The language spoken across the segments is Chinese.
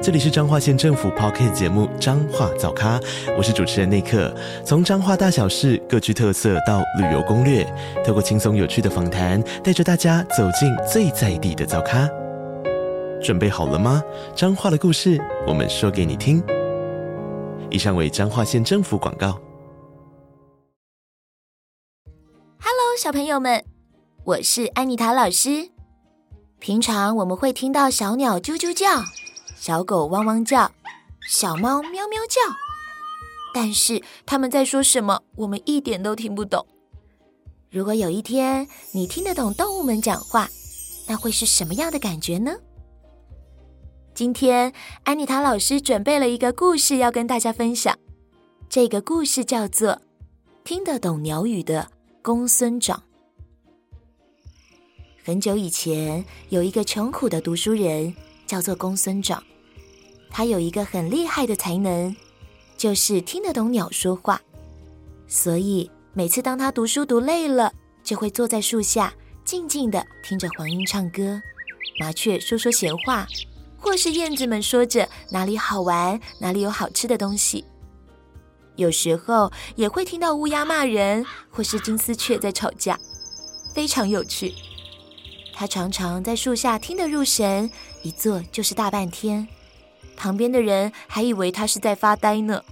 这里是彰化县政府 Podcast 节目《彰化早咖》，我是主持人内克。从彰化大小事各具特色到旅游攻略，透过轻松有趣的访谈，带着大家走进最在地的早咖。准备好了吗？彰化的故事，我们说给你听。以上为彰化县政府广告。Hello，小朋友们，我是安妮塔老师。平常我们会听到小鸟啾啾叫。小狗汪汪叫，小猫喵喵叫，但是他们在说什么，我们一点都听不懂。如果有一天你听得懂动物们讲话，那会是什么样的感觉呢？今天安妮塔老师准备了一个故事要跟大家分享，这个故事叫做《听得懂鸟语的公孙长》。很久以前，有一个穷苦的读书人。叫做公孙长，他有一个很厉害的才能，就是听得懂鸟说话。所以每次当他读书读累了，就会坐在树下，静静地听着黄莺唱歌，麻雀说说闲话，或是燕子们说着哪里好玩，哪里有好吃的东西。有时候也会听到乌鸦骂人，或是金丝雀在吵架，非常有趣。他常常在树下听得入神，一坐就是大半天，旁边的人还以为他是在发呆呢。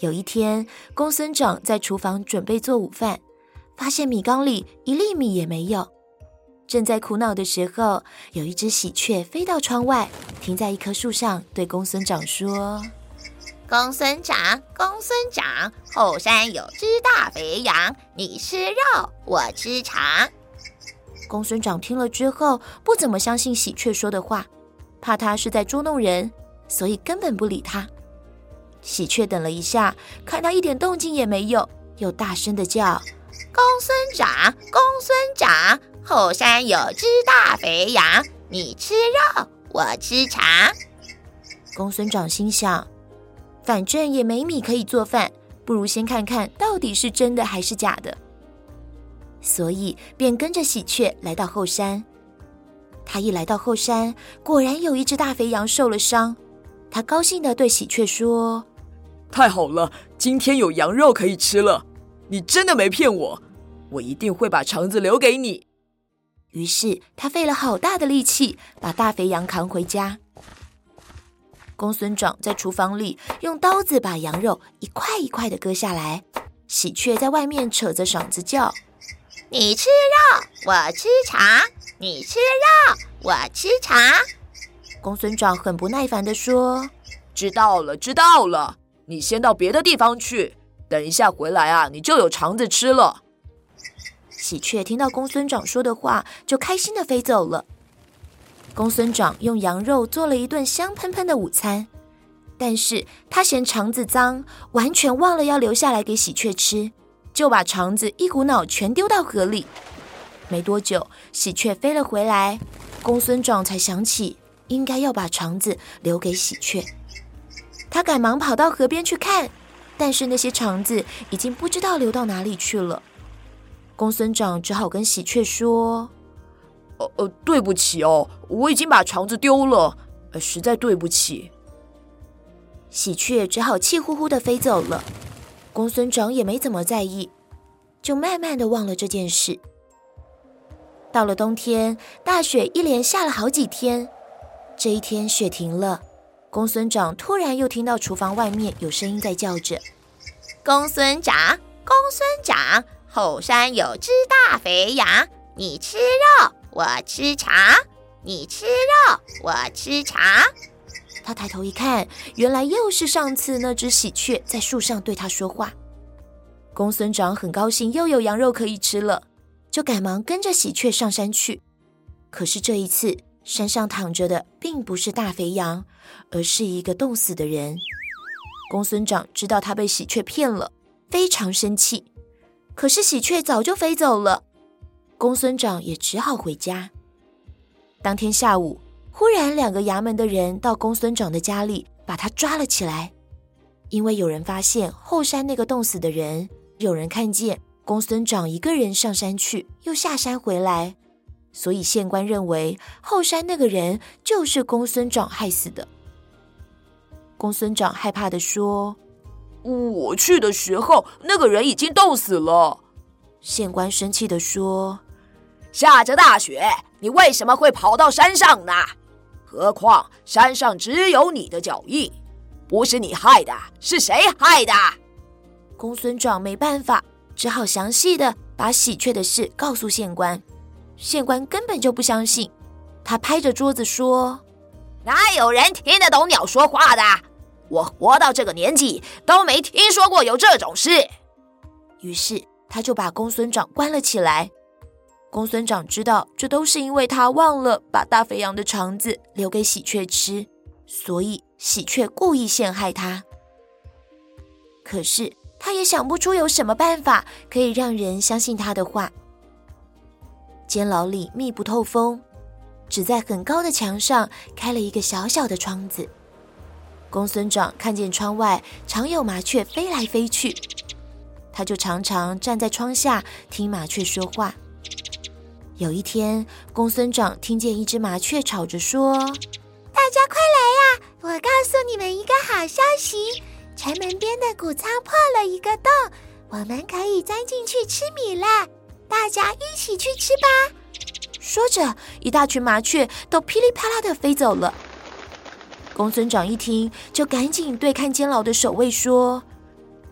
有一天，公孙长在厨房准备做午饭，发现米缸里一粒米也没有。正在苦恼的时候，有一只喜鹊飞到窗外，停在一棵树上，对公孙长说：“公孙长，公孙长，后山有只大肥羊，你吃肉，我吃肠。”公孙长听了之后，不怎么相信喜鹊说的话，怕他是在捉弄人，所以根本不理他。喜鹊等了一下，看他一点动静也没有，又大声的叫：“公孙长，公孙长，后山有只大肥羊，你吃肉，我吃肠。”公孙长心想，反正也没米可以做饭，不如先看看到底是真的还是假的。所以便跟着喜鹊来到后山。他一来到后山，果然有一只大肥羊受了伤。他高兴地对喜鹊说：“太好了，今天有羊肉可以吃了。你真的没骗我，我一定会把肠子留给你。”于是他费了好大的力气，把大肥羊扛回家。公孙长在厨房里用刀子把羊肉一块一块的割下来，喜鹊在外面扯着嗓子叫。你吃肉，我吃肠；你吃肉，我吃肠。公孙长很不耐烦地说：“知道了，知道了。你先到别的地方去，等一下回来啊，你就有肠子吃了。”喜鹊听到公孙长说的话，就开心地飞走了。公孙长用羊肉做了一顿香喷喷的午餐，但是他嫌肠子脏，完全忘了要留下来给喜鹊吃。就把肠子一股脑全丢到河里。没多久，喜鹊飞了回来，公孙长才想起应该要把肠子留给喜鹊。他赶忙跑到河边去看，但是那些肠子已经不知道流到哪里去了。公孙长只好跟喜鹊说：“呃呃，对不起哦，我已经把肠子丢了，呃，实在对不起。”喜鹊只好气呼呼的飞走了。公孙长也没怎么在意，就慢慢的忘了这件事。到了冬天，大雪一连下了好几天。这一天雪停了，公孙长突然又听到厨房外面有声音在叫着：“公孙长，公孙长，后山有只大肥羊，你吃肉，我吃肠；你吃肉，我吃肠。”他抬头一看，原来又是上次那只喜鹊在树上对他说话。公孙长很高兴，又有羊肉可以吃了，就赶忙跟着喜鹊上山去。可是这一次，山上躺着的并不是大肥羊，而是一个冻死的人。公孙长知道他被喜鹊骗了，非常生气。可是喜鹊早就飞走了。公孙长也只好回家。当天下午，忽然两个衙门的人到公孙长的家里，把他抓了起来。因为有人发现后山那个冻死的人，有人看见公孙长一个人上山去，又下山回来，所以县官认为后山那个人就是公孙长害死的。公孙长害怕的说：“我去的时候，那个人已经冻死了。”县官生气的说：“下着大雪，你为什么会跑到山上呢？何况山上只有你的脚印。”不是你害的，是谁害的？公孙壮没办法，只好详细的把喜鹊的事告诉县官。县官根本就不相信，他拍着桌子说：“哪有人听得懂鸟说话的？我活到这个年纪都没听说过有这种事。”于是他就把公孙壮关了起来。公孙长知道这都是因为他忘了把大肥羊的肠子留给喜鹊吃，所以。喜鹊故意陷害他，可是他也想不出有什么办法可以让人相信他的话。监牢里密不透风，只在很高的墙上开了一个小小的窗子。公孙长看见窗外常有麻雀飞来飞去，他就常常站在窗下听麻雀说话。有一天，公孙长听见一只麻雀吵着说：“大家快来呀！”我告诉你们一个好消息，城门边的谷仓破了一个洞，我们可以钻进去吃米了。大家一起去吃吧！说着，一大群麻雀都噼里啪啦的飞走了。公孙长一听，就赶紧对看监牢的守卫说：“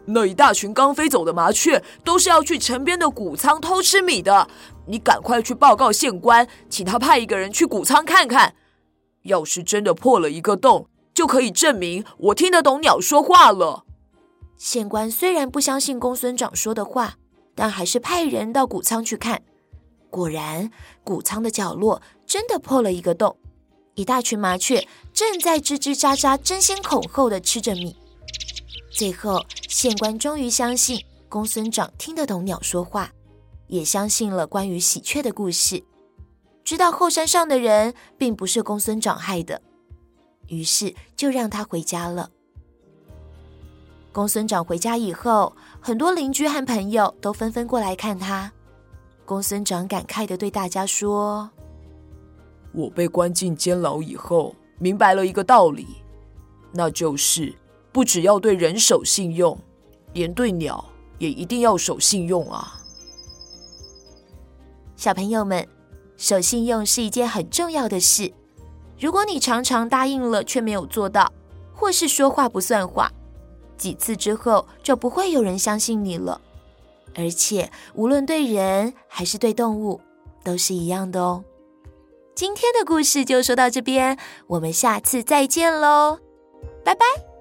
那一大群刚飞走的麻雀，都是要去城边的谷仓偷吃米的。你赶快去报告县官，请他派一个人去谷仓看看。要是真的破了一个洞，”就可以证明我听得懂鸟说话了。县官虽然不相信公孙长说的话，但还是派人到谷仓去看。果然，谷仓的角落真的破了一个洞，一大群麻雀正在吱吱喳喳、争先恐后的吃着米。最后，县官终于相信公孙长听得懂鸟说话，也相信了关于喜鹊的故事，知道后山上的人并不是公孙长害的。于是就让他回家了。公孙长回家以后，很多邻居和朋友都纷纷过来看他。公孙长感慨的对大家说：“我被关进监牢以后，明白了一个道理，那就是不只要对人守信用，连对鸟也一定要守信用啊！”小朋友们，守信用是一件很重要的事。如果你常常答应了却没有做到，或是说话不算话，几次之后就不会有人相信你了。而且无论对人还是对动物，都是一样的哦。今天的故事就说到这边，我们下次再见喽，拜拜。